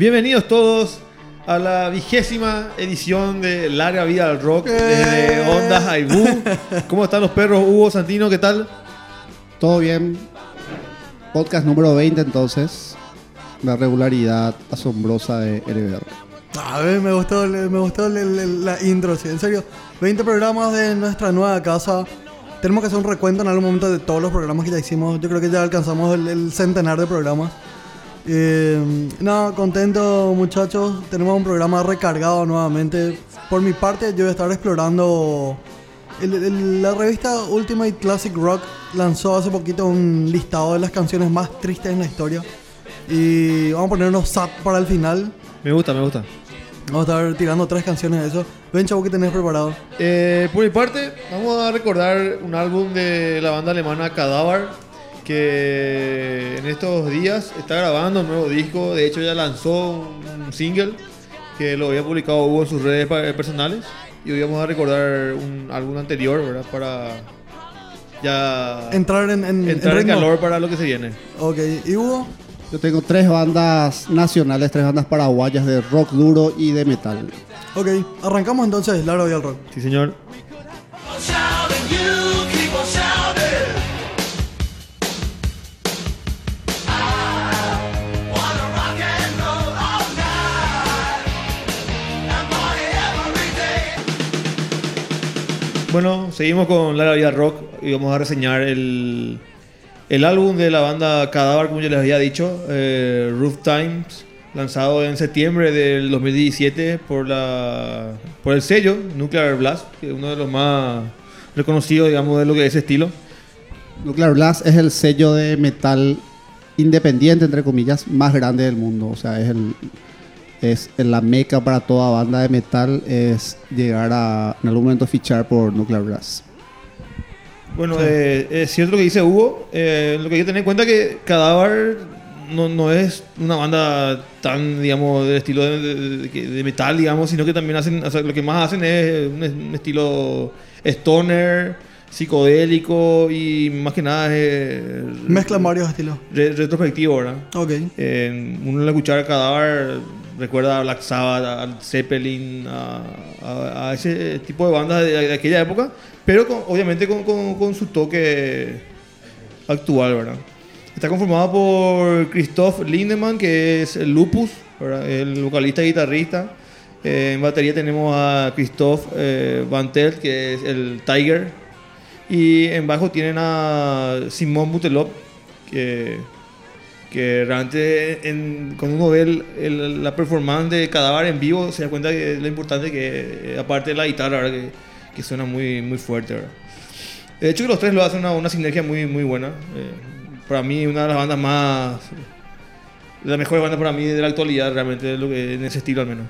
Bienvenidos todos a la vigésima edición de Larga Vida al Rock desde Ondas Aibú. ¿Cómo están los perros? Hugo Santino, ¿qué tal? Todo bien. Podcast número 20 entonces. La regularidad asombrosa de LBR. A ver, me gustó, me gustó la intro, sí, en serio. 20 programas de nuestra nueva casa. Tenemos que hacer un recuento en algún momento de todos los programas que ya hicimos. Yo creo que ya alcanzamos el, centenar de programas. Eh, no, contento muchachos. Tenemos un programa recargado nuevamente. Por mi parte, yo voy a estar explorando... la revista Ultimate Classic Rock lanzó hace poquito un listado de las canciones más tristes en la historia. Y vamos a poner unos SAT para el final. Me gusta, me gusta. Vamos a estar tirando tres canciones de eso. Ven, chavo, que tenés preparado. Eh, por mi parte, vamos a recordar un álbum de la banda alemana Cadaver que en estos días está grabando un nuevo disco. De hecho, ya lanzó un single que lo había publicado Hugo en sus redes personales. Y hoy vamos a recordar un álbum anterior, ¿verdad? Para ya Entrar en, en, entrar en ritmo. calor para lo que se viene. Ok, ¿y Hugo? Yo tengo tres bandas nacionales, tres bandas paraguayas de rock duro y de metal. Ok, arrancamos entonces Largo y al rock. Sí, señor. Bueno, seguimos con Larga Vida Rock y vamos a reseñar el, el álbum de la banda Cadáver, como ya les había dicho, eh, Roof Times, lanzado en septiembre del 2017 por, la, por el sello Nuclear Blast, que es uno de los más reconocidos, digamos, de lo que es ese estilo. Nuclear Blast es el sello de metal independiente, entre comillas, más grande del mundo. O sea, es el es la meca para toda banda de metal es llegar a en algún momento fichar por Nuclear Blast. Bueno, eh, es cierto lo que dice Hugo. eh, lo que hay que tener en cuenta es que Cadáver no, no es una banda tan, digamos, del estilo de, de- de- metal, digamos, sino que también hacen, o sea, lo que más hacen es un, un estilo stoner, psicodélico y más que nada es Mezclan varios estilos. re- retrospectivo, ¿verdad? Ok. Eh, uno al escuchar Cadáver recuerda a Black Sabbath, a Zeppelin, a, a- a ese tipo de bandas de, aquella época, pero con- obviamente con, con- su toque actual, ¿verdad? Está conformado por Christoph Lindemann, que es el Lupus, el vocalista y guitarrista. Eh, en batería tenemos a Christoph eh, Van Telt, que es el Tiger. Y en bajo tienen a Simon Butelop, que que realmente en- cuando uno ve el- el- la performance de Cadáver en vivo se da cuenta de lo importante que eh, aparte de la guitarra. Que, que suena muy, muy fuerte ¿verdad? de hecho que los tres lo hacen una, una sinergia muy, muy buena Eh, para mí una de las bandas más la mejor banda para mí de la actualidad realmente lo que, en ese estilo al menos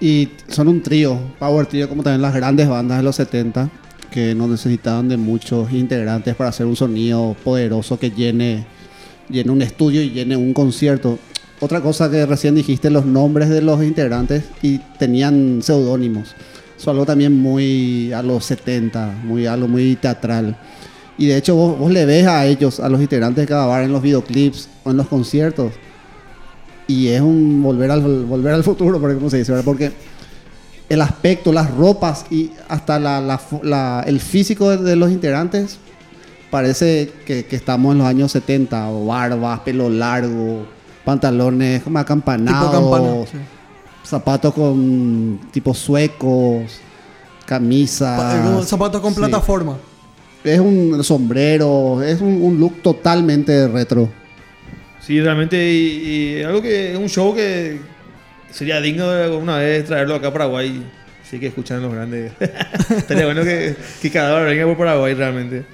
Y son un trío, power trío, como también las grandes bandas de los 70, que no necesitaban de muchos integrantes para hacer un sonido poderoso que llene, llene un estudio y llene un concierto. Otra cosa que recién dijiste, los nombres de los integrantes y tenían seudónimos. Eso algo también muy a los 70, muy, algo muy teatral. Y de hecho vos, vos le ves a ellos, a los integrantes cada bar en los videoclips o en los conciertos. Y es un volver al, volver al futuro, por ejemplo, se dice, ¿verdad? Porque el aspecto, las ropas y hasta la, la la- el físico de, de los integrantes parece que, que estamos en los años 70, o barbas, pelo largo, pantalones como acampanados, sí. zapatos con tipo suecos, camisa. Pa- eh, zapatos con sí. plataforma. Es un sombrero, es un, un look totalmente retro. Sí, realmente, y, y algo que es un show que sería digno de alguna vez traerlo acá a Paraguay. Sí que escuchan los grandes. Estaría bueno que, que cada vez venga por Paraguay realmente.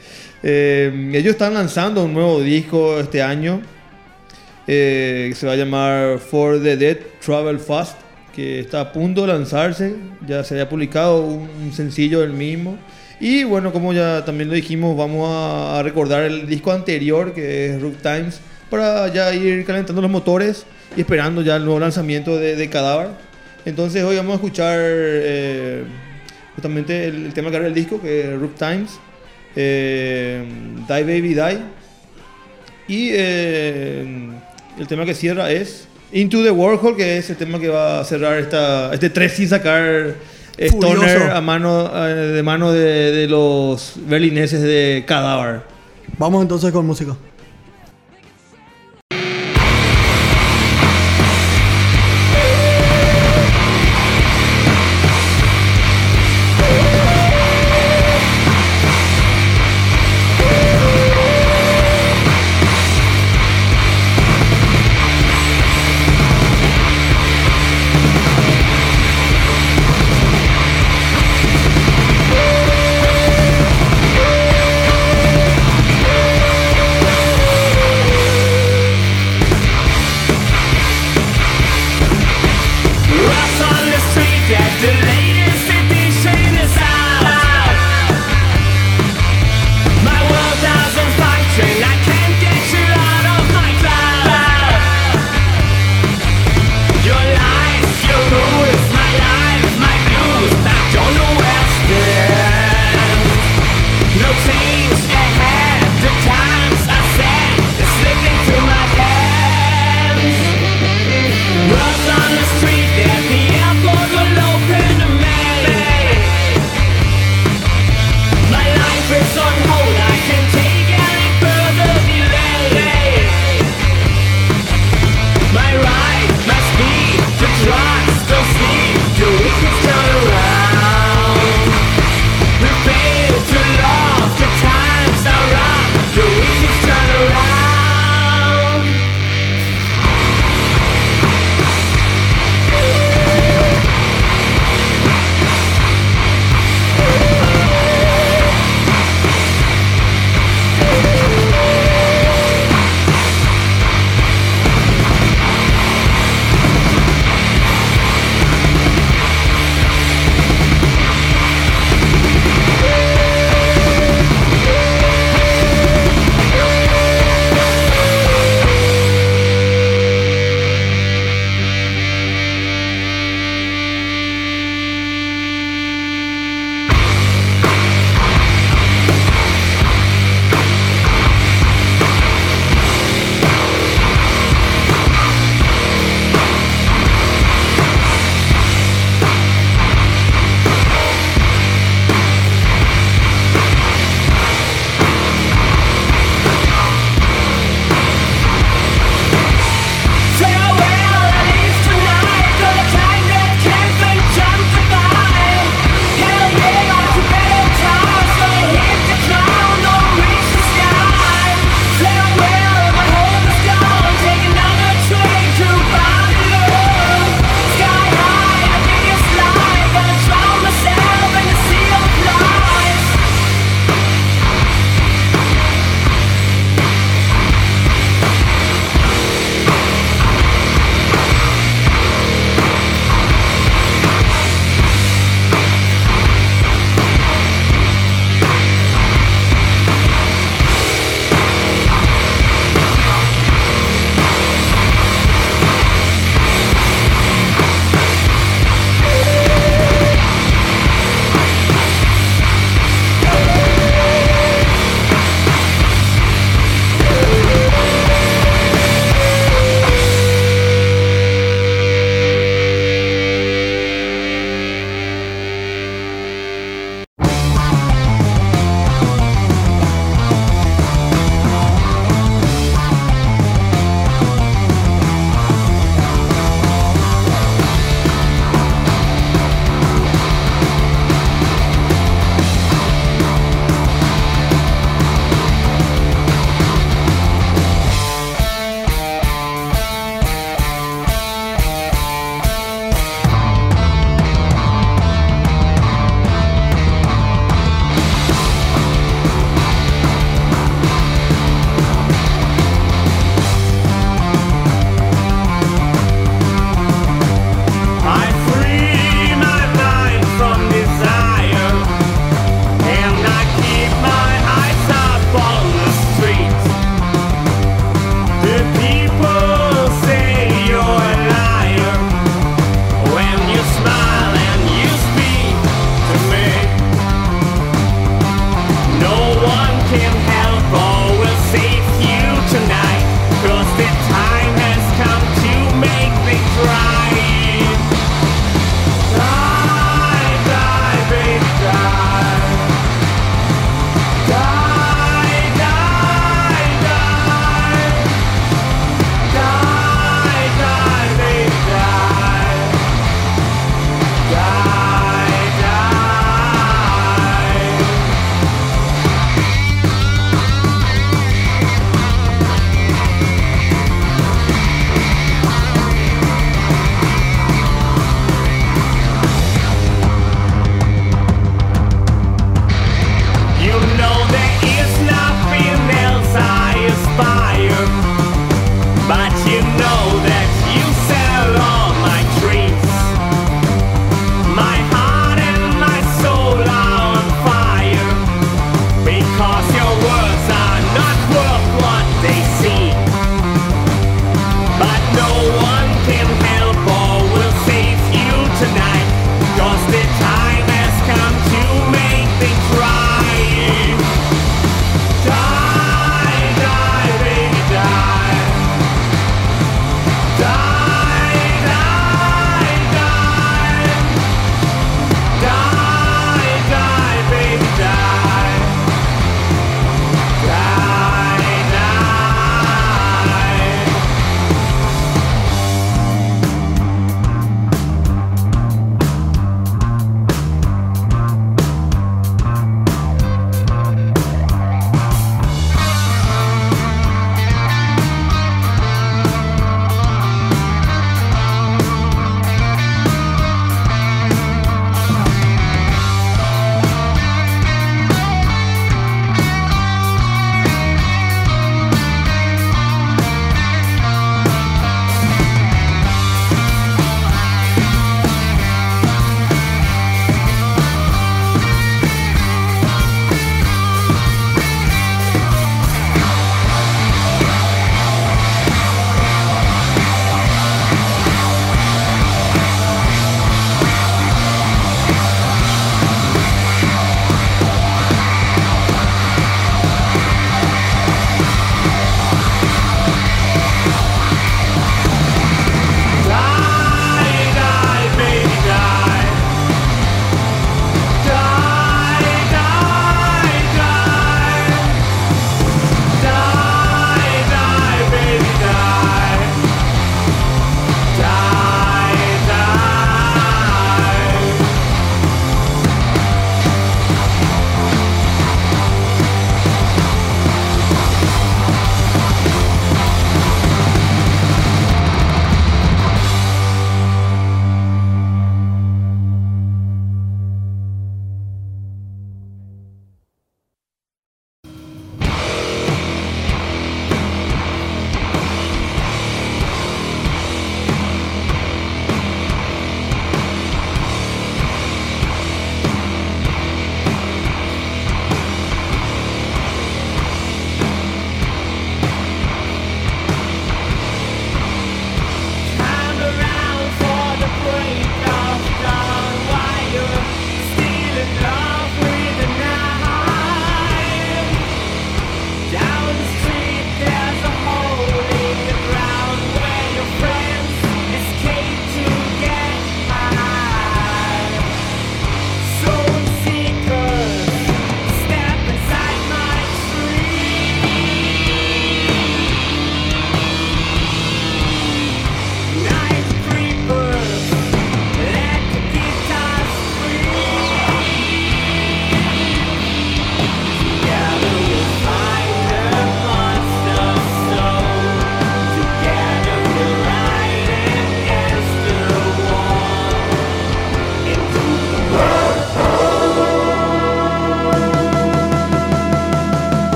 Eh, ellos están lanzando un nuevo disco este año eh, que se va a llamar For the Dead Travel Fast, que está a punto de lanzarse. Ya se había publicado un sencillo del mismo. Y bueno, como ya también lo dijimos, vamos a, a recordar el disco anterior, que es Rook Times, para ya ir calentando los motores y esperando ya el nuevo lanzamiento de, de Cadáver. Entonces hoy vamos a escuchar eh, justamente el, el tema que abre el disco, que es Rook Times, eh, Die Baby Die. Y eh, el tema que cierra es Into the Warhol, que es el tema que va a cerrar esta, este 3 sin sacar Stoner Furioso. a mano, eh, de mano de, de los berlineses de Cadáver. Vamos entonces con música.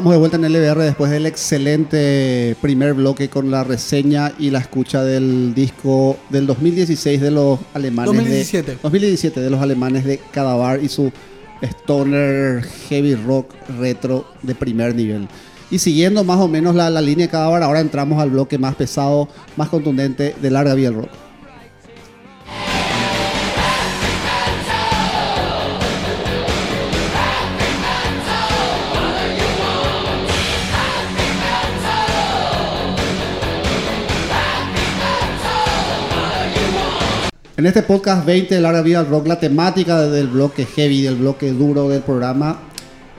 Estamos de vuelta en LBR después del excelente primer bloque con la reseña y la escucha del disco del 2016 de los alemanes. de- 2017. 2017 de los alemanes de Cadavar y su stoner heavy rock retro de primer nivel. Y siguiendo más o menos la, la línea de Cadavar, ahora entramos al bloque más pesado, más contundente de larga vía el rock. En este podcast 20 de Larga Vida al Rock, la temática del bloque heavy, del bloque duro del programa,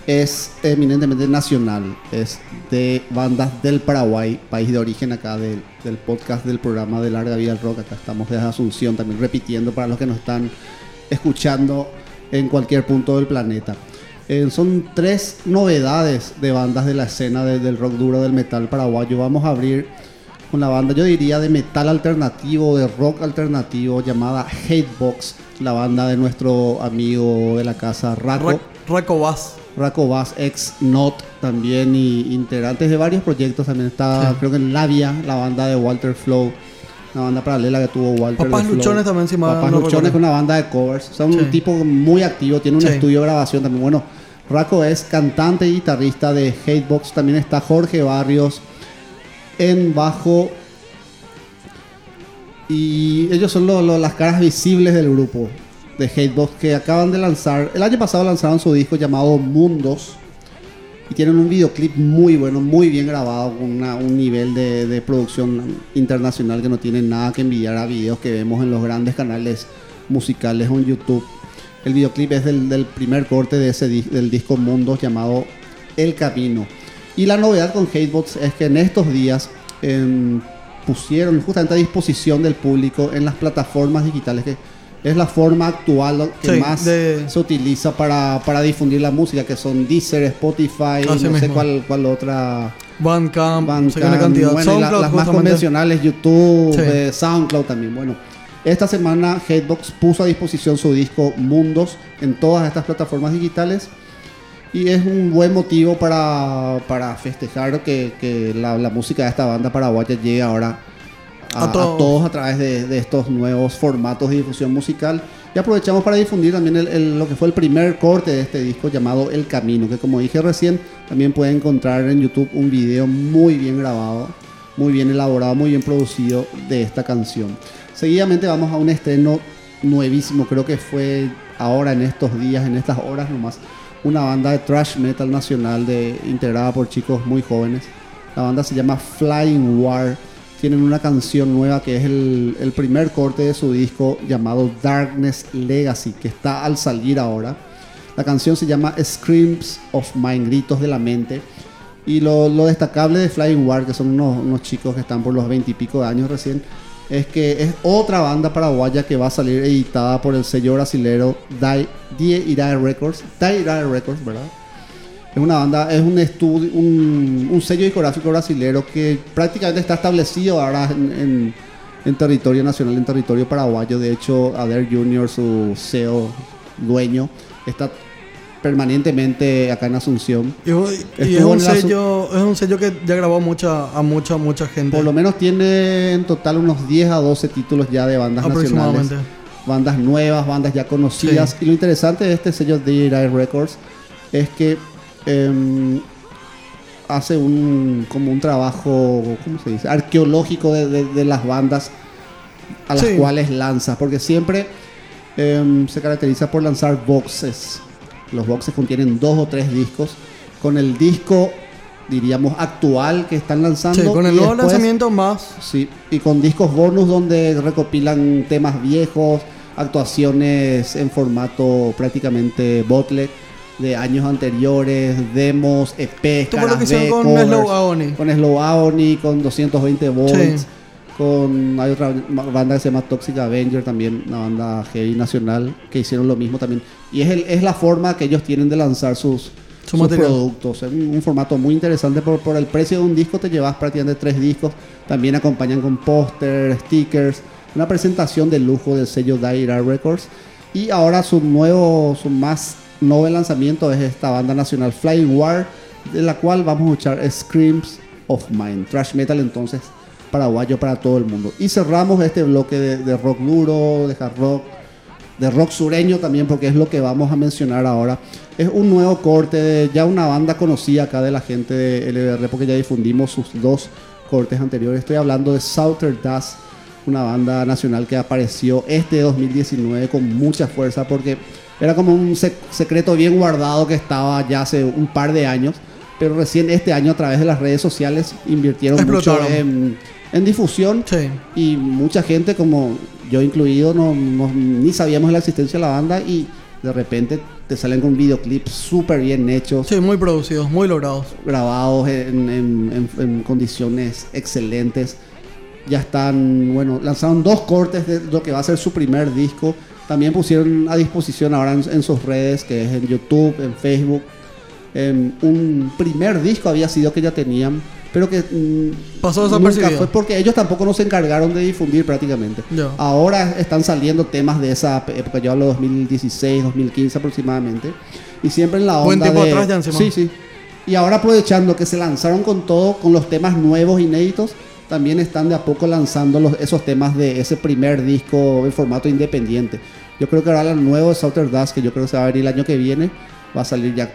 es eminentemente nacional. Es de bandas del Paraguay, país de origen acá del, podcast del programa de Larga Vida al Rock. Acá estamos desde Asunción, también repitiendo para los que nos están escuchando en cualquier punto del planeta. Eh, son tres novedades de bandas de la escena de- del rock duro del metal paraguayo. Vamos a abrir una banda, yo diría, de metal alternativo, de rock alternativo, llamada Hatebox, la banda de nuestro amigo de la casa Raco. Ra- Raco Bass. Raco Bass, ex Not también, y integrantes de varios proyectos. También está, Sí. creo que en Labia, la banda de Walter Flow, una banda paralela que tuvo Walter. Papás. Luchones también, si mal Papás no Luchones, con una banda de covers. O sea, un Sí. tipo muy activo, tiene un Sí. estudio de grabación también. Bueno, Raco es cantante y guitarrista de Hatebox. También está Jorge Barrios en bajo. Y ellos son las caras visibles del grupo de Hatebox que acaban de lanzar. El año pasado lanzaron su disco llamado Mundos. Y tienen un videoclip muy bueno, muy bien grabado, con un nivel de, producción internacional que no tiene nada que envidiar a videos que vemos en los grandes canales musicales o en YouTube. El videoclip es del, del primer corte de ese del disco Mundos llamado El Camino. Y la novedad con Hatebox es que en estos días em, pusieron justamente a disposición del público en las plataformas digitales, que es la forma actual que Sí, más de- se utiliza para, para difundir la música, que son Deezer, Spotify, Así no sé mismo. cuál, cuál otra. Bandcamp, sé Bandcamp, cantidad. bueno, y la- SoundCloud, las más justamente. convencionales, YouTube, Sí. eh, SoundCloud también. Bueno, esta semana Hatebox puso a disposición su disco Mundos en todas estas plataformas digitales. Y es un buen motivo para, para festejar que, que la, la música de esta banda paraguaya llegue ahora a, A a todos. todos a través de, de estos nuevos formatos de difusión musical. Y aprovechamos para difundir también el- el- lo que fue el primer corte de este disco llamado El Camino, que como dije recién, también pueden encontrar en YouTube un video muy bien grabado, muy bien elaborado, muy bien producido de esta canción. Seguidamente vamos a un estreno nuevísimo, creo que fue ahora en estos días, en estas horas nomás, una banda de thrash metal nacional de, integrada por chicos muy jóvenes. La banda se llama Flying War. Tienen una canción nueva que es el, primer corte de su disco llamado Darkness Legacy, que está al salir ahora. La canción se llama Screams of Mind, Gritos de la Mente. Y lo, destacable de Flying War, que son unos, unos chicos que están por los 20 y pico de años recién, es que es otra banda paraguaya que va a salir editada por el sello brasilero Die, Die Irae Records. Die Irae Records, ¿verdad? Es una banda, es un estudio, un, un sello discográfico brasilero que prácticamente está establecido ahora en, en- territorio nacional, en territorio paraguayo. De hecho, Adair Junior, su CEO, dueño, está permanentemente acá en Asunción. Y, y es, un sello, es un sello que ya grabó mucha, a mucha, mucha gente. Por lo menos tiene en total unos 10 a 12 títulos ya de bandas nacionales. bandas nuevas, bandas ya conocidas. Sí. Y lo interesante de este sello de Irae Records es que em, hace un como un trabajo, ¿cómo se dice? Arqueológico de, de- de las bandas a las Sí. cuales lanza, porque siempre em, se caracteriza por lanzar boxes. Los boxes contienen dos o tres discos. Con el disco, diríamos, actual que están lanzando. Sí, con el nuevo después- lanzamiento más. Sí, y con discos bonus donde recopilan temas viejos, actuaciones en formato prácticamente bootleg de años anteriores, demos, EP, caras B, con covers, Slow Agony. con Slow Agony, con 220 volts, Sí. Con hay otra banda que se llama Toxic Avenger también, una banda heavy nacional que hicieron lo mismo también. Y es, el- es la forma que ellos tienen de lanzar sus, Su sus productos. Es un, un formato muy interesante. Por, por el precio de un disco te llevas prácticamente tres discos. También acompañan con póster, stickers. Una presentación de lujo del sello Daira Records. Y ahora su nuevo, su más nuevo lanzamiento es esta banda nacional Flying War de la cual vamos a escuchar Screams of Mine, thrash metal entonces paraguayo para todo el mundo. Y cerramos este bloque de, de rock duro, de hard rock, de rock sureño también, porque es lo que vamos a mencionar ahora. Es un nuevo corte de ya una banda conocida acá de la gente de LBR, porque ya difundimos sus dos cortes anteriores. Estoy hablando de Southern Dust, una banda nacional que apareció este 2019 con mucha fuerza, porque era como un sec- secreto bien guardado que estaba ya hace un par de años, pero recién este año a través de las redes sociales invirtieron mucho en, en difusión Sí. y mucha gente, como yo incluido, no, no- ni sabíamos de la existencia de la banda y de repente te salen con videoclips súper bien hechos, Sí, muy producidos, muy logrados. grabados en, en- en- en condiciones excelentes. Ya están, bueno, lanzaron dos cortes de lo que va a ser su primer disco. También pusieron a disposición ahora en, en sus redes, que es en YouTube, en Facebook. em, un primer disco había sido que ya tenían, pero que mm, Pasó nunca desapercibido. fue porque ellos tampoco no se encargaron de difundir prácticamente. Ahora están saliendo temas de esa época, yo hablo de 2016, 2015 aproximadamente. Y siempre en la onda Buen tiempo de- atrás ya encima. Sí, sí. Y ahora aprovechando que se lanzaron con todo, con los temas nuevos, inéditos, también están de a poco lanzando los, esos temas de ese primer disco en formato independiente. Yo creo que ahora el nuevo Southern Dust, que yo creo que se va a venir el año que viene, va a salir ya,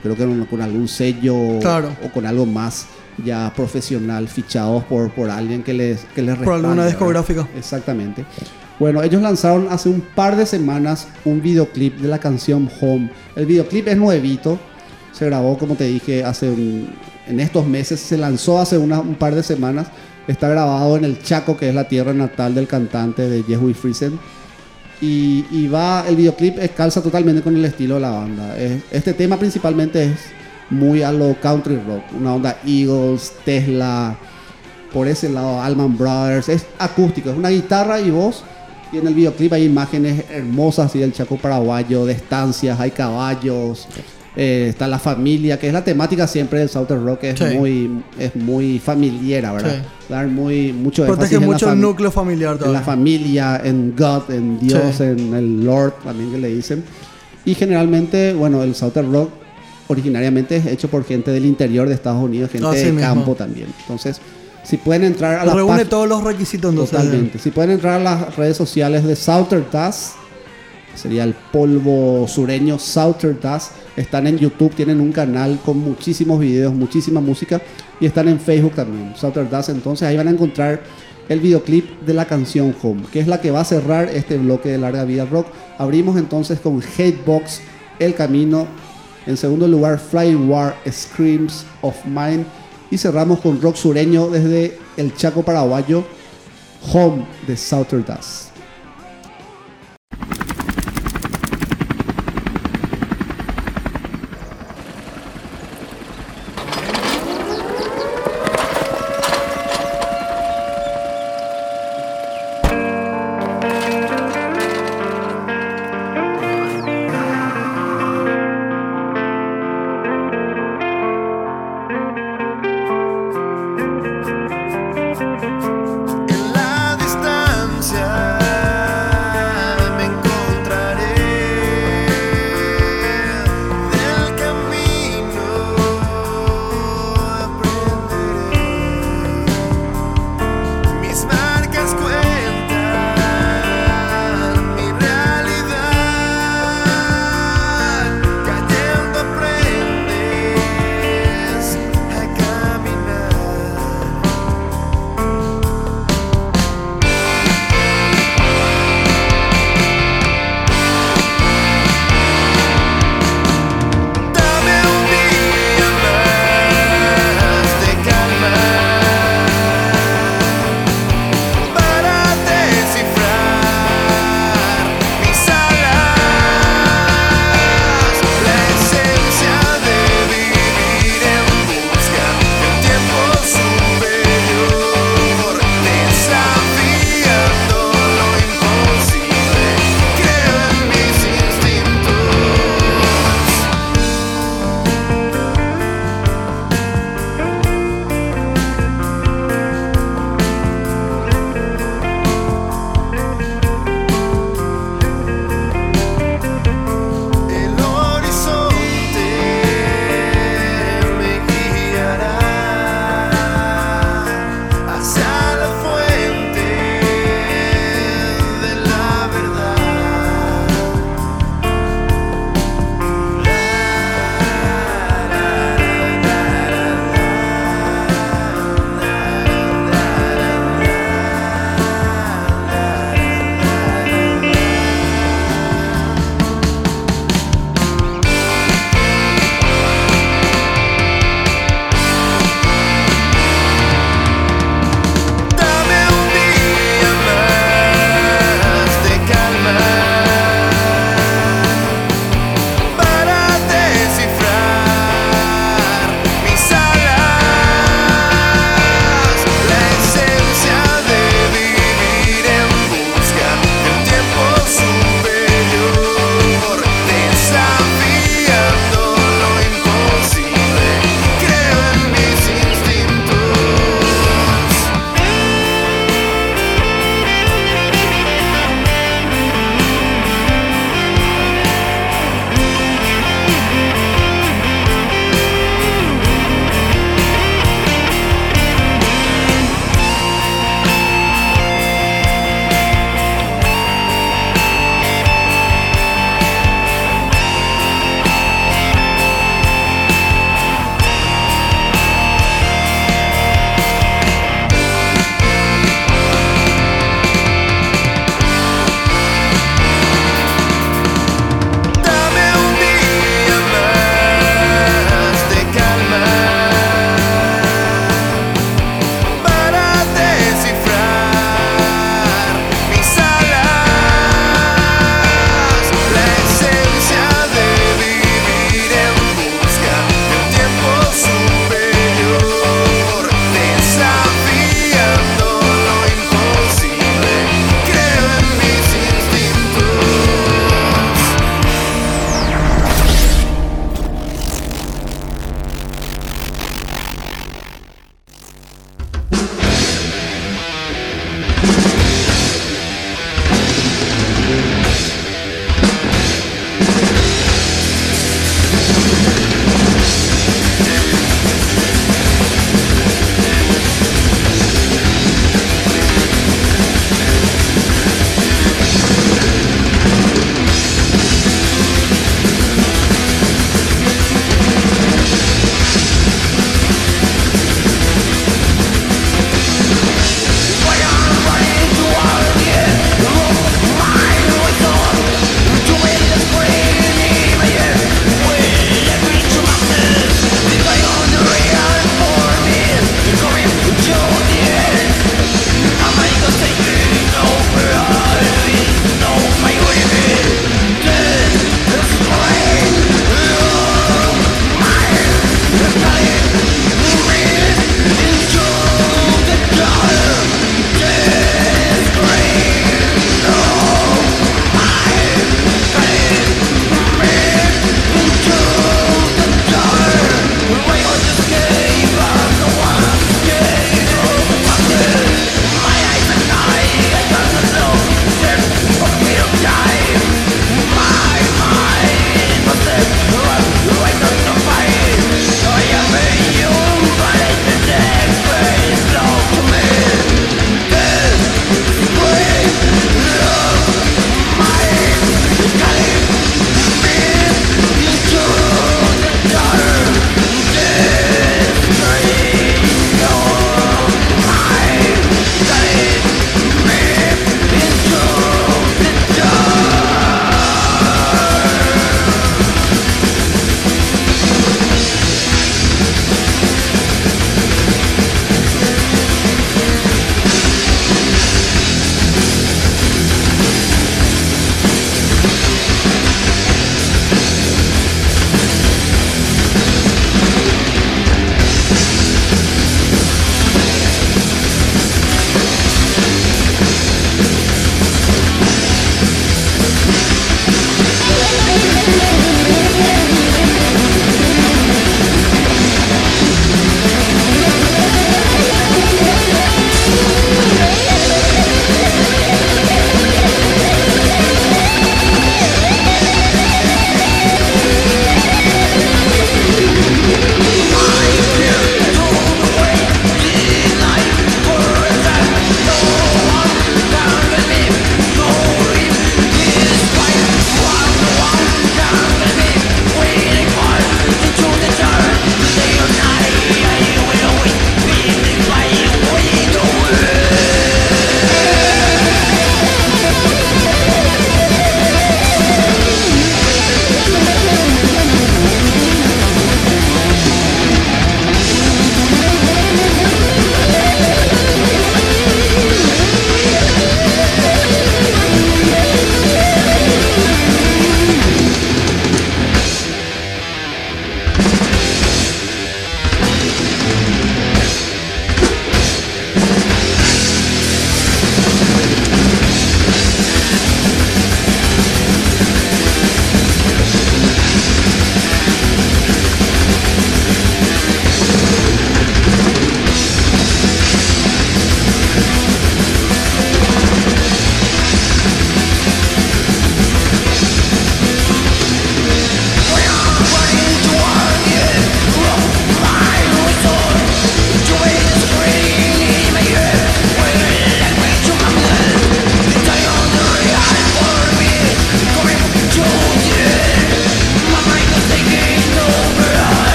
creo que con, con algún sello Claro. o con algo más ya profesional, fichados por, por alguien que les, que les Por alguna discográfica. Exactamente. Bueno, ellos lanzaron hace un par de semanas un videoclip de la canción Home. El videoclip es nuevito. Se grabó, como te dije, hace un- en estos meses. Se lanzó hace una- un par de semanas. Está grabado en el Chaco, que es la tierra natal del cantante de Jehui Friesen. Y, va, el videoclip calza totalmente con el estilo de la banda. Es- este tema principalmente es muy a lo country rock. Una onda Eagles, Tesla, por ese lado Alman Brothers. Es acústico, es una guitarra y voz. Y en el videoclip hay imágenes hermosas así del Chaco paraguayo, de estancias, hay caballos. Eh, está la familia, que es la temática siempre del Southern Rock, es, Sí. muy, es muy familiar, ¿verdad? Sí. Dar muy, mucho Protege énfasis en la mucho el núcleo familiar en la todavía. familia, en God, en Dios, Sí. en el Lord, también que le dicen. Y generalmente, bueno, el Southern Rock originariamente es hecho por gente del interior de Estados Unidos, gente Así de mismo. campo también. Entonces, si pueden entrar a la Reúne todos los requisitos entonces. Totalmente. Si pueden entrar a las redes sociales de Southern Dust, sería el polvo sureño Southern Dust. Están en YouTube, tienen un canal con muchísimos videos, muchísima música. Y están en Facebook también, Southern Dust. Entonces ahí van a encontrar el videoclip de la canción Home, que es la que va a cerrar este bloque de larga vida rock. Abrimos entonces con Hatebox, El Camino. En segundo lugar, Fly War, Screams of Mine. Y cerramos con rock sureño desde el Chaco paraguayo, Home de Southern Dust.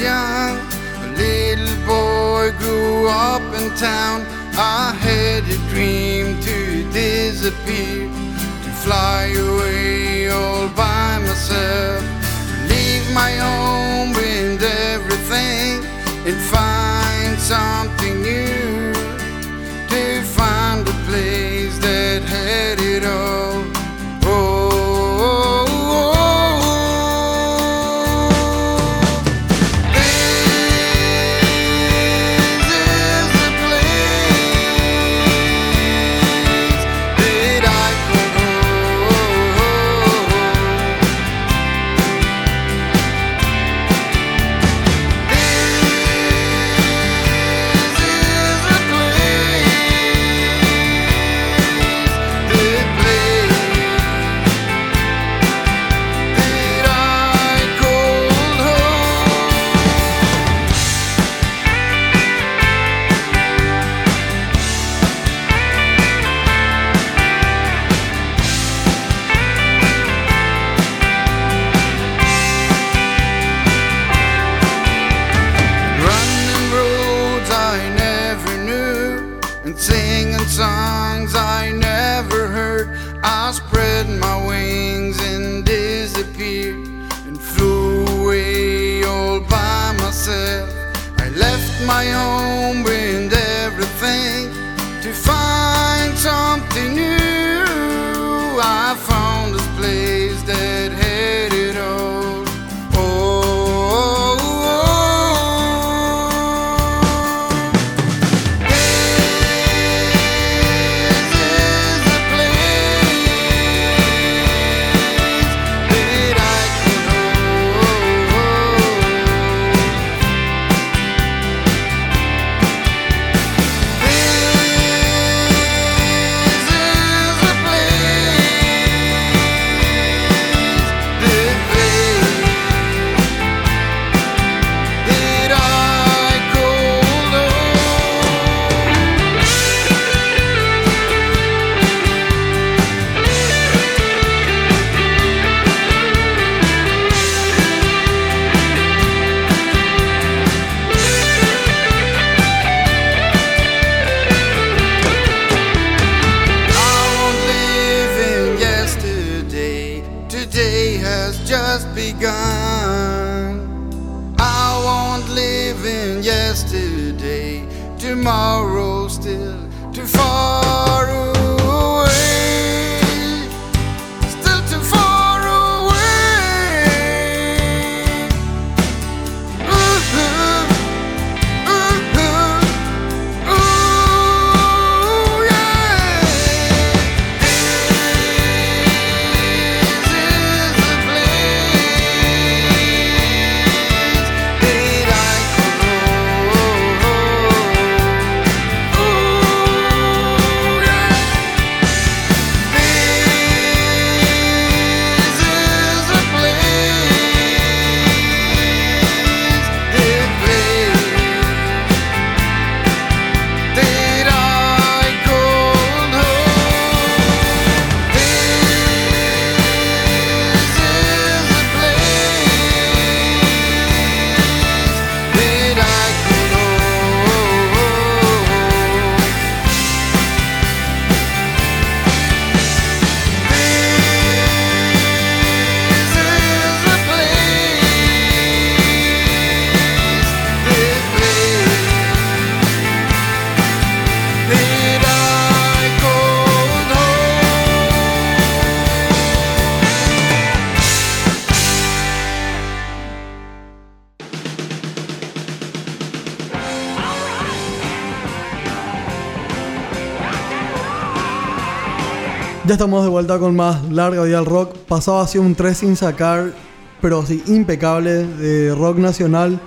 young, a little boy grew up in town. I had a dream to disappear, to fly away all by myself, to leave my home and everything and find something. Ya estamos de vuelta con más larga vida al rock. Pasaba así un 3 sin sacar, pero sí impecable de rock nacional.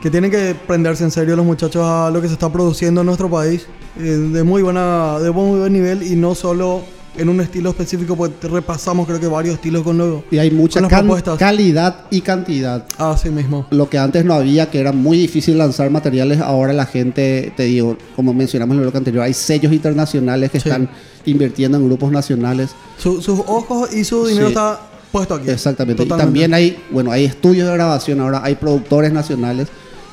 Que tienen que prenderse en serio los muchachos a lo que se está produciendo en nuestro país. eh, de muy buena, de muy buen nivel y no solo en un estilo específico, porque repasamos creo que varios estilos con luego. Y hay mucha can- propuestas. calidad y cantidad. Así mismo. Lo que antes no había, que era muy difícil lanzar materiales, ahora la gente, te digo, como mencionamos en el bloque anterior, hay sellos internacionales que Sí. están invirtiendo en grupos nacionales. Su- sus ojos y su dinero Sí. está puesto aquí. Exactamente. Totalmente. Y también hay, bueno, hay estudios de grabación ahora, hay productores nacionales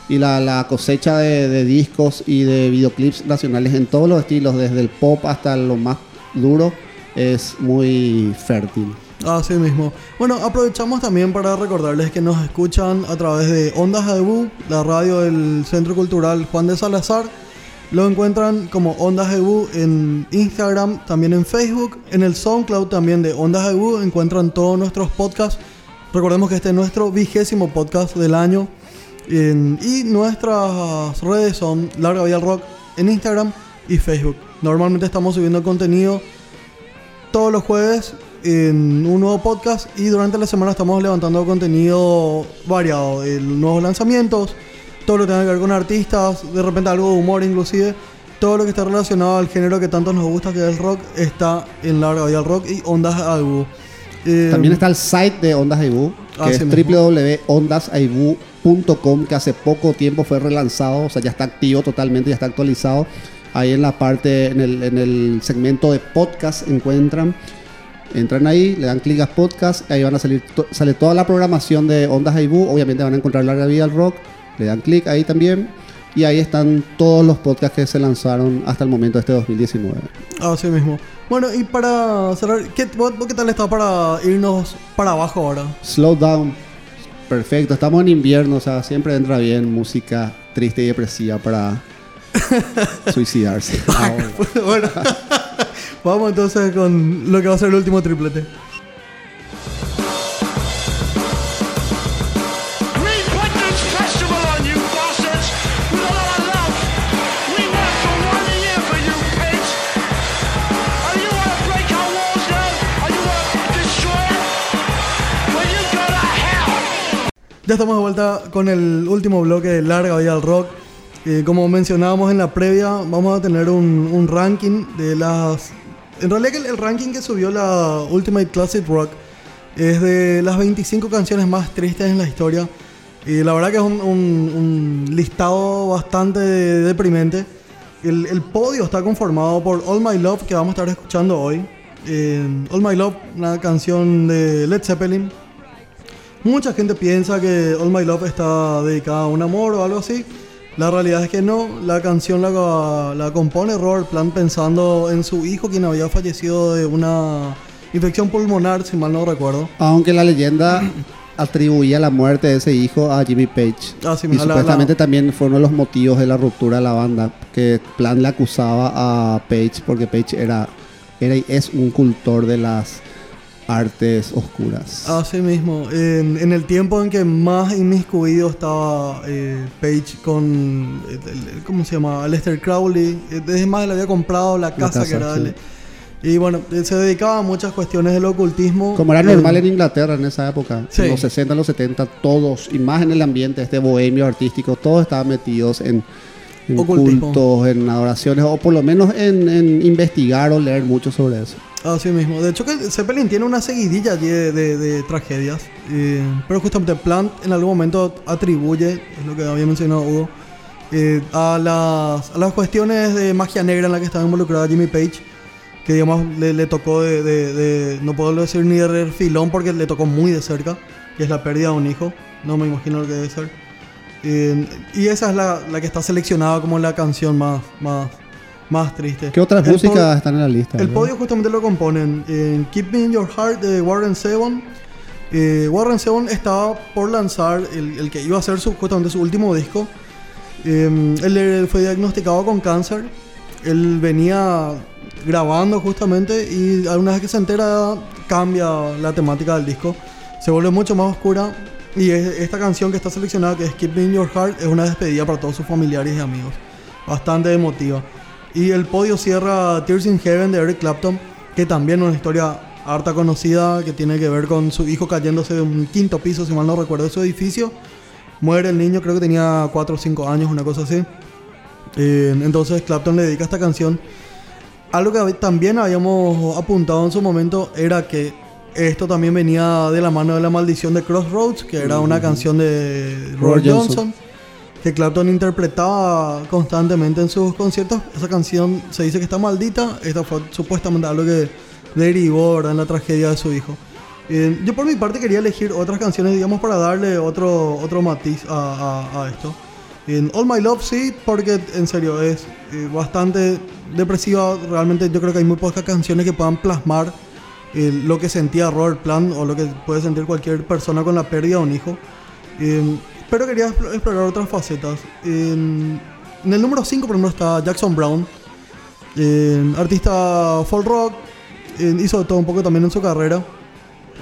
Y la, la cosecha de, de discos y de videoclips nacionales en todos los estilos, desde el pop hasta lo más duro, es muy fértil. Así mismo. Bueno, aprovechamos también para recordarles que nos escuchan a través de Ondas Ebu, la radio del Centro Cultural Juan de Salazar. Lo encuentran como Ondas Ebu en Instagram, también en Facebook, en el SoundCloud también de Ondas Ebu encuentran todos nuestros podcasts. Recordemos que este es nuestro vigésimo podcast del año. En- y nuestras redes son Larga Vida al Rock en Instagram y Facebook. Normalmente estamos subiendo contenido todos los jueves en un nuevo podcast y durante la semana estamos levantando contenido variado, eh, nuevos lanzamientos, todo lo que tenga que ver con artistas, de repente algo de humor inclusive, todo lo que está relacionado al género que tanto nos gusta que es el rock está en Larga Vida al Rock y Ondas Albu. Eh, También está el site de Ondas Aibú, que es www.ondasaibu.com, que hace poco tiempo fue relanzado, o sea, ya está activo totalmente, ya está actualizado. Ahí en la parte, en el, en el segmento de podcast encuentran. Entran ahí, le dan clic a podcast, ahí van a salir, to- sale toda la programación de Ondas Aibú, obviamente van a encontrar Larga Vida al Rock, le dan clic ahí también, y ahí están todos los podcasts que se lanzaron hasta el momento de este 2019. Así mismo. Bueno, y para cerrar, ¿qué, vos- vos ¿qué tal está para irnos para abajo ahora? Slow down. Perfecto, estamos en invierno, o sea, siempre entra bien música triste y depresiva para suicidarse. Bueno, vamos entonces con lo que va a ser el último triplete. Ya estamos de vuelta con el último bloque de Larga Vida al Rock. Eh, como mencionábamos en la previa, vamos a tener un, un ranking de las... En realidad el, el ranking que subió la Ultimate Classic Rock es de las 25 canciones más tristes en la historia. Y la verdad que es un, un- un listado bastante deprimente. El, el podio está conformado por All My Love, que vamos a estar escuchando hoy. Eh, All My Love, una canción de Led Zeppelin, Mucha gente piensa que All My Love está dedicada a un amor o algo así. La realidad es que no. La canción la, la compone Robert Plant pensando en su hijo, quien había fallecido de una infección pulmonar, si mal no recuerdo. Aunque la leyenda atribuía la muerte de ese hijo a Jimmy Page. Así y mismo, la- supuestamente la- también fue uno de los motivos de la ruptura de la banda. Que Plant le acusaba a Page porque Page era, era y es un cultor de las artes oscuras. Así mismo. En, en el tiempo en que más inmiscuido estaba eh, Page con. el- ¿Cómo se llama? Lester Crowley. Eh, Es más, le había comprado la casa, casa, que era sí. Y bueno, eh, se dedicaba a muchas cuestiones del ocultismo. Como era Eh, normal en Inglaterra en esa época, Sí. en los 60, los 70, todos, y más en el ambiente este bohemio artístico, todos estaban metidos en, en cultos, en adoraciones, o por lo menos en, en investigar o leer mucho sobre eso. Así mismo. De hecho, que Zeppelin tiene una seguidilla allí de, de- tragedias. eh, pero justamente Plant en algún momento atribuye, es lo que había mencionado Hugo, eh, a, las, a las cuestiones de magia negra en la que estaba involucrada Jimmy Page. Que digamos le, tocó de, de- No puedo decir ni de refilón porque le tocó muy de cerca. Que es la pérdida de un hijo. No me imagino lo que debe ser. Eh, y esa es la, la que está seleccionada como la canción más, más, más triste. ¿Qué otras El músicas están en la lista? el podio justamente lo componen en Keep Me in Your Heart de Warren Zevon. Eh, Warren Zevon estaba por lanzar el, el que iba a ser su, justamente su último disco. Eh, él eh, fue diagnosticado con cáncer. Él venía grabando justamente y alguna vez que se entera cambia la temática del disco. Se vuelve mucho más oscura. Y es- esta canción que está seleccionada, que es Keep Me in Your Heart, es una despedida para todos sus familiares y amigos. Bastante emotiva. Y el podio cierra Tears in Heaven de Eric Clapton, que también es una historia harta conocida, que tiene que ver con su hijo cayéndose de un quinto piso, si mal no recuerdo, de su edificio. Muere el niño, creo que tenía 4 o 5 años, una cosa así. Eh, entonces Clapton le dedica esta canción. Algo que también habíamos apuntado en su momento era que esto también venía de la mano de la maldición de Crossroads, que era una canción de Robert Robert Johnson. Johnson, que Clapton interpretaba constantemente en sus conciertos. Esa canción se dice que está maldita. Esta fue supuestamente algo que derivó en la tragedia de su hijo. Eh, yo por mi parte quería elegir otras canciones, digamos, para darle otro, otro matiz a, a- a esto. En All My Love sí, porque en serio es eh, bastante depresiva. Realmente yo creo que hay muy pocas canciones que puedan plasmar eh, lo que sentía Robert Plant o lo que puede sentir cualquier persona con la pérdida de un hijo. Eh, pero quería expl- explorar otras facetas. En, en el número 5, por ejemplo, está Jackson Brown, eh, artista folk rock. eh, hizo de todo un poco también en su carrera.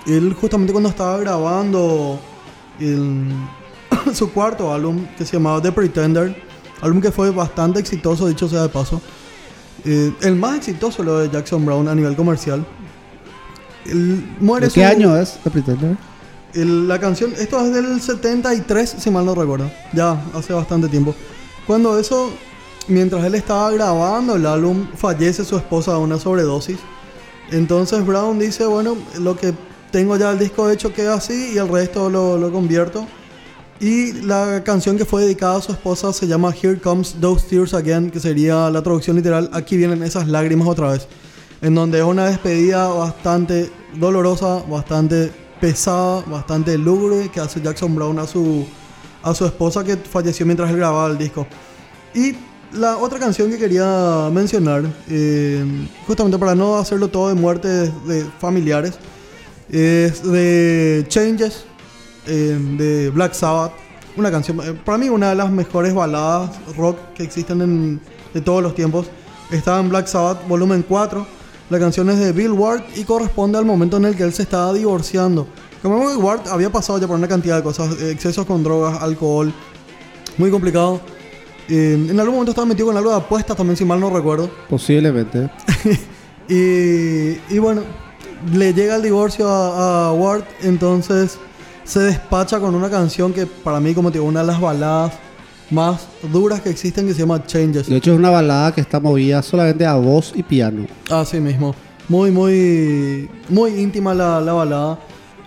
Él justamente cuando estaba grabando el- su cuarto álbum que se llamaba The Pretender, álbum que fue bastante exitoso, dicho sea de paso. Eh, el más exitoso lo de Jackson Brown a nivel comercial. Él muere ¿De qué su- año es The Pretender? La canción, esto es del 73, si mal no recuerdo. Ya, hace bastante tiempo. Cuando eso, mientras él estaba grabando el álbum, fallece su esposa de una sobredosis. Entonces Brown dice, bueno, lo que tengo ya el disco hecho queda así y el resto lo, lo convierto. Y la canción que fue dedicada a su esposa se llama Here Comes Those Tears Again, que sería la traducción literal, aquí vienen esas lágrimas otra vez. En donde es una despedida bastante dolorosa, bastante pesada, bastante lúgubre que hace Jackson Brown a su, a su esposa que falleció mientras él grababa el disco. Y la otra canción que quería mencionar, eh, justamente para no hacerlo todo de muertes de familiares, es de Changes eh, de Black Sabbath. Una canción, eh, para mí, una de las mejores baladas rock que existen en, de todos los tiempos. Está en Black Sabbath, volumen 4. La canción es de Bill Ward y corresponde al momento en el que él se estaba divorciando. Como que Ward había pasado ya por una cantidad de cosas, eh, excesos con drogas, alcohol, muy complicado. Eh, en algún momento estaba metido con algo de apuestas también, si mal no recuerdo. Posiblemente. Y, y bueno, le llega el divorcio a, a Ward, entonces se despacha con una canción que para mí, como digo, una de las baladas más duras que existen que se llama Changes. De hecho, es una balada que está movida solamente a voz y piano. Así mismo. Muy, muy, muy íntima la, la balada.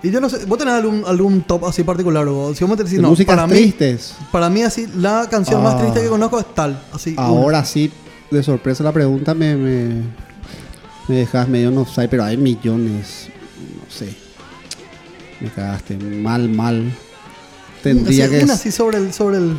Y yo no sé, ¿vos tenés algún, algún top así particular? Hugo? Si vos me decís, De no, músicas para mí, tristes. para mí así, la canción más Ah. triste que conozco es tal. Así, una. Ahora sí, de sorpresa la pregunta me, me, me dejas medio no sé, pero hay millones. No sé. Me cagaste. Mal, mal. Tendría Así, que. una así sobre el, sobre el.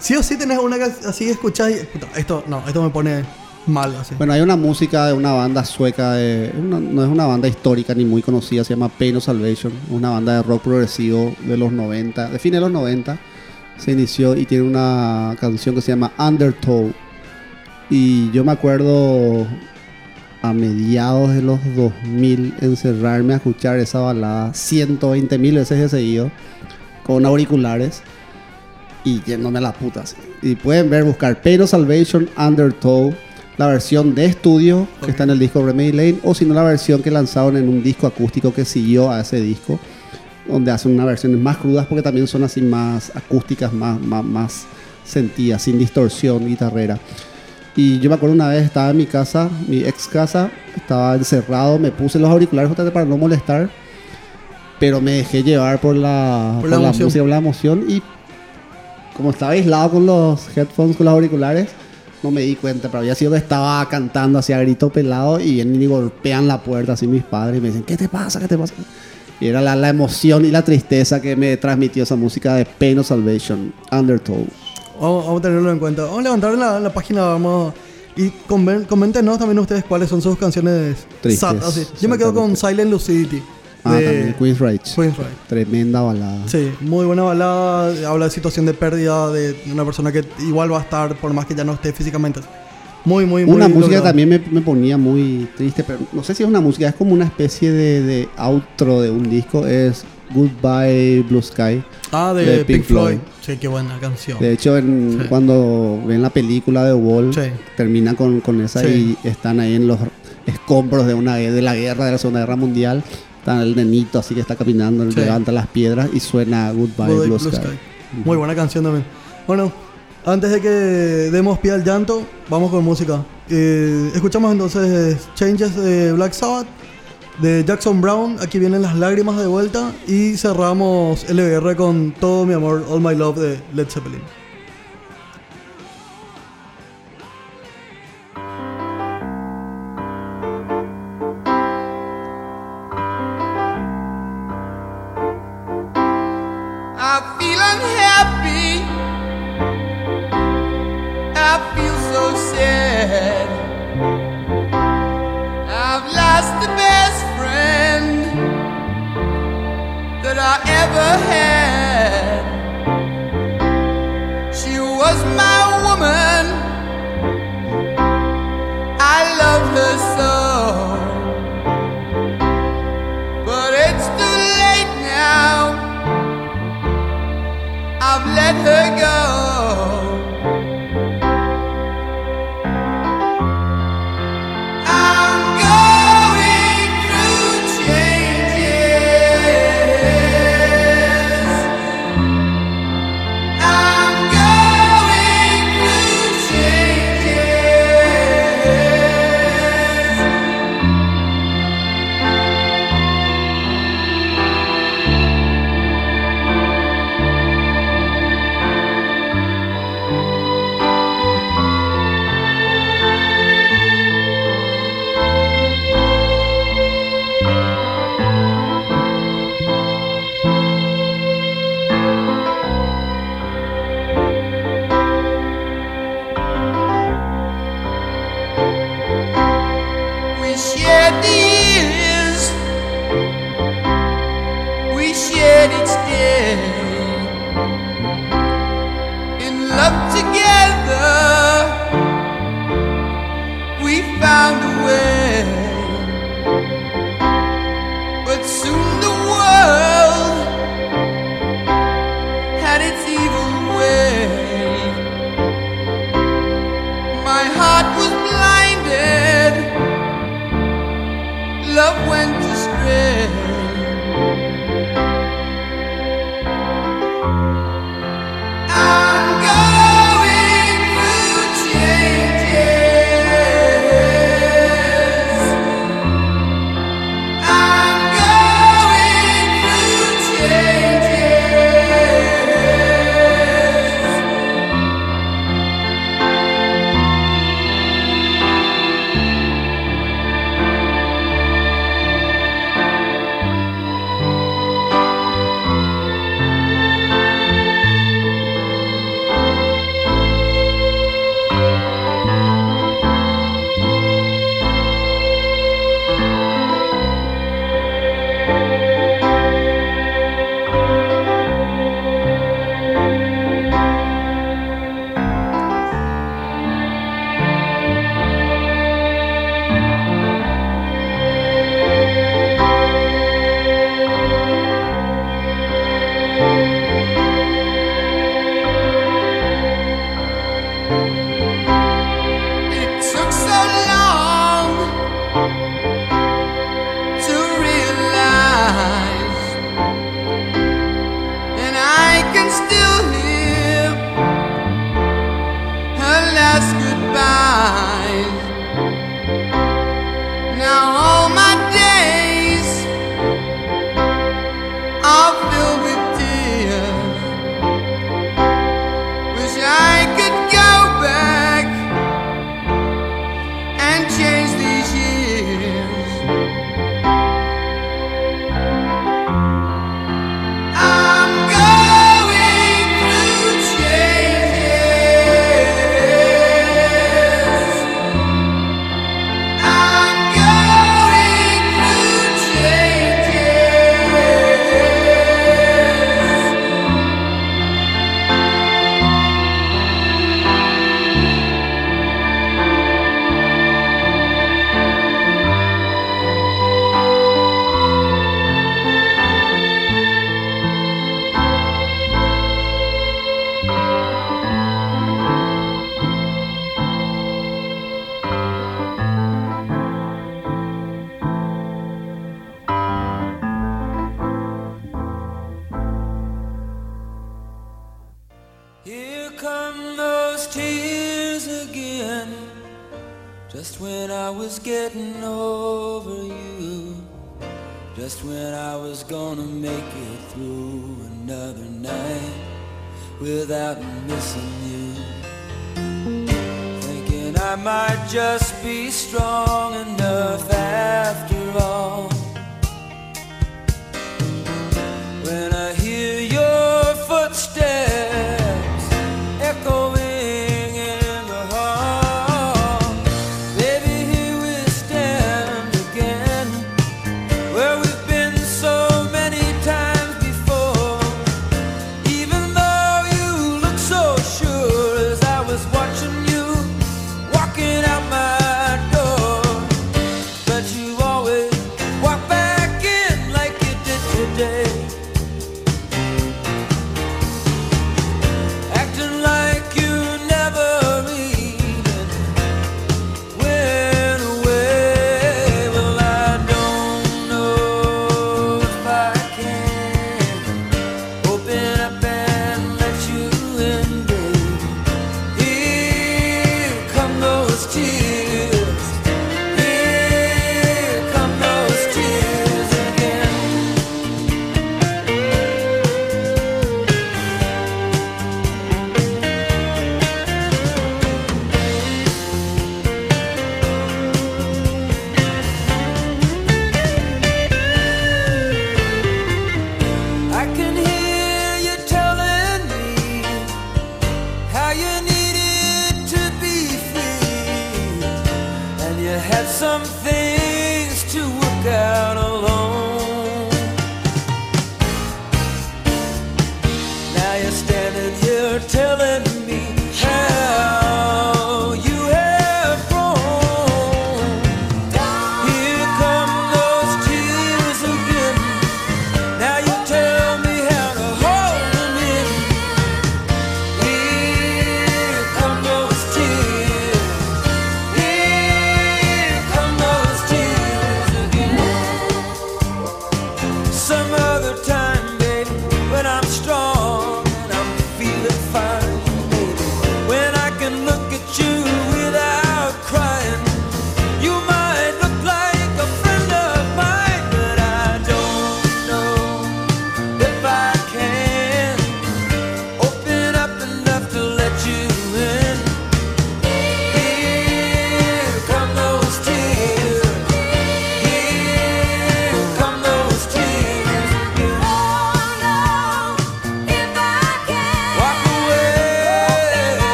Sí o sí tenés una que así escuchás y. esto, no, esto me pone mal así. Bueno, hay una música de una banda sueca, de, no es una banda histórica ni muy conocida, se llama Pain of Salvation, una banda de rock progresivo de los 90, de fines de los 90, se inició y tiene una canción que se llama Undertow. Y yo me acuerdo a mediados de los 2000 encerrarme a escuchar esa balada 120 mil veces de seguido con auriculares y yéndome a la puta. así. Y pueden ver, buscar of Salvation Undertow, la versión de estudio que está en el disco Remedy Lane, o si no, la versión que lanzaron en un disco acústico que siguió a ese disco, donde hacen unas versiones más crudas porque también son así más acústicas, más, más, más sentidas, sin distorsión guitarrera. Y yo me acuerdo una vez estaba en mi casa, mi ex casa, estaba encerrado, me puse los auriculares justamente para no molestar, pero me dejé llevar por la, Por la emoción. música, por la emoción y como estaba aislado con los headphones, con los auriculares, no me di cuenta, pero había sido que estaba cantando así a grito pelado y vienen y golpean la puerta así mis padres y me dicen, ¿qué te pasa? ¿Qué te pasa? Y era la, la emoción y la tristeza que me transmitió esa música de Pain of Salvation, Undertow. Vamos, vamos a tenerlo en cuenta. Vamos a levantar la, la página, vamos. Y coméntenos también ustedes cuáles son sus canciones Tristes, sad, así. Yo me quedo con. Silent Lucidity. Ah, de también, Queen's Rage. Queen's Ride. Tremenda balada. Sí, muy buena balada. Habla de situación de pérdida de una persona que igual va a estar por más que ya no esté físicamente. Muy, muy, muy Una música también me, me ponía muy triste, pero no sé si es una música, es como una especie de, de outro de un disco, es Goodbye Blue Sky. Ah, de, de Pink, Pink Floyd. Floyd. Sí, qué buena canción. De hecho, en- Sí. cuando ven la película de Wall, Sí. termina con, con esa Sí. y están ahí en los escombros de una de la guerra de la Segunda Guerra Mundial. Está el nenito así que está caminando, Sí. levanta las piedras y suena Goodbye, Blue, Blue Sky. Sky. Muy buena canción también. Bueno, antes de que demos pie al llanto, vamos con música. Eh, escuchamos entonces Changes de Black Sabbath, de Jackson Brown. Aquí vienen las lágrimas de vuelta. Y cerramos LBR con Todo mi amor, All My Love de Led Zeppelin.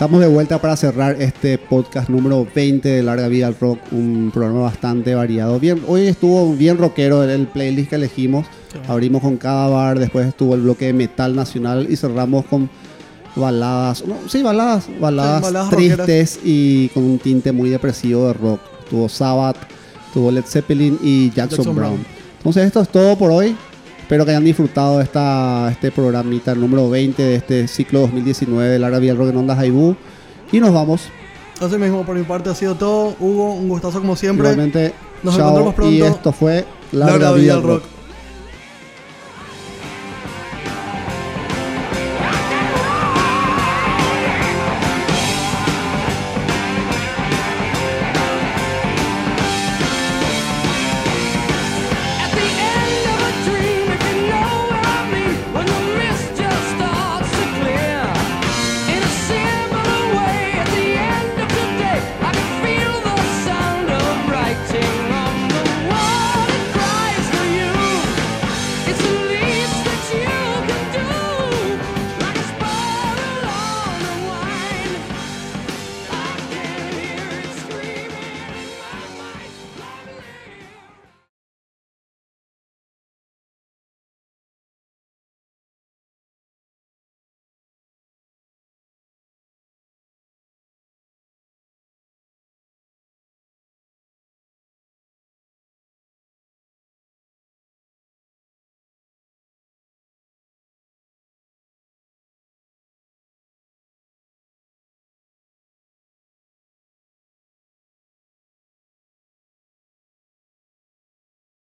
Estamos de vuelta para cerrar este podcast número 20 de Larga Vida al Rock, un programa bastante variado. Bien, hoy estuvo bien rockero el, el playlist que elegimos. Abrimos con cada bar, después estuvo el bloque de metal nacional y cerramos con baladas, no, sí, baladas, baladas, baladas tristes y con un tinte muy depresivo de rock. Tuvo Sabbath, tuvo Led Zeppelin y Jackson, Jackson Brown. Brown. Entonces esto es todo por hoy. Espero que hayan disfrutado esta, este programita número 20 de este ciclo 2019 de al Rock en Ondas Haibú. Y nos vamos. Así mismo, por mi parte ha sido todo. Hugo, un gustazo como siempre. Igualmente, Nos chao. encontramos pronto. Y esto fue Larga, Larga Vida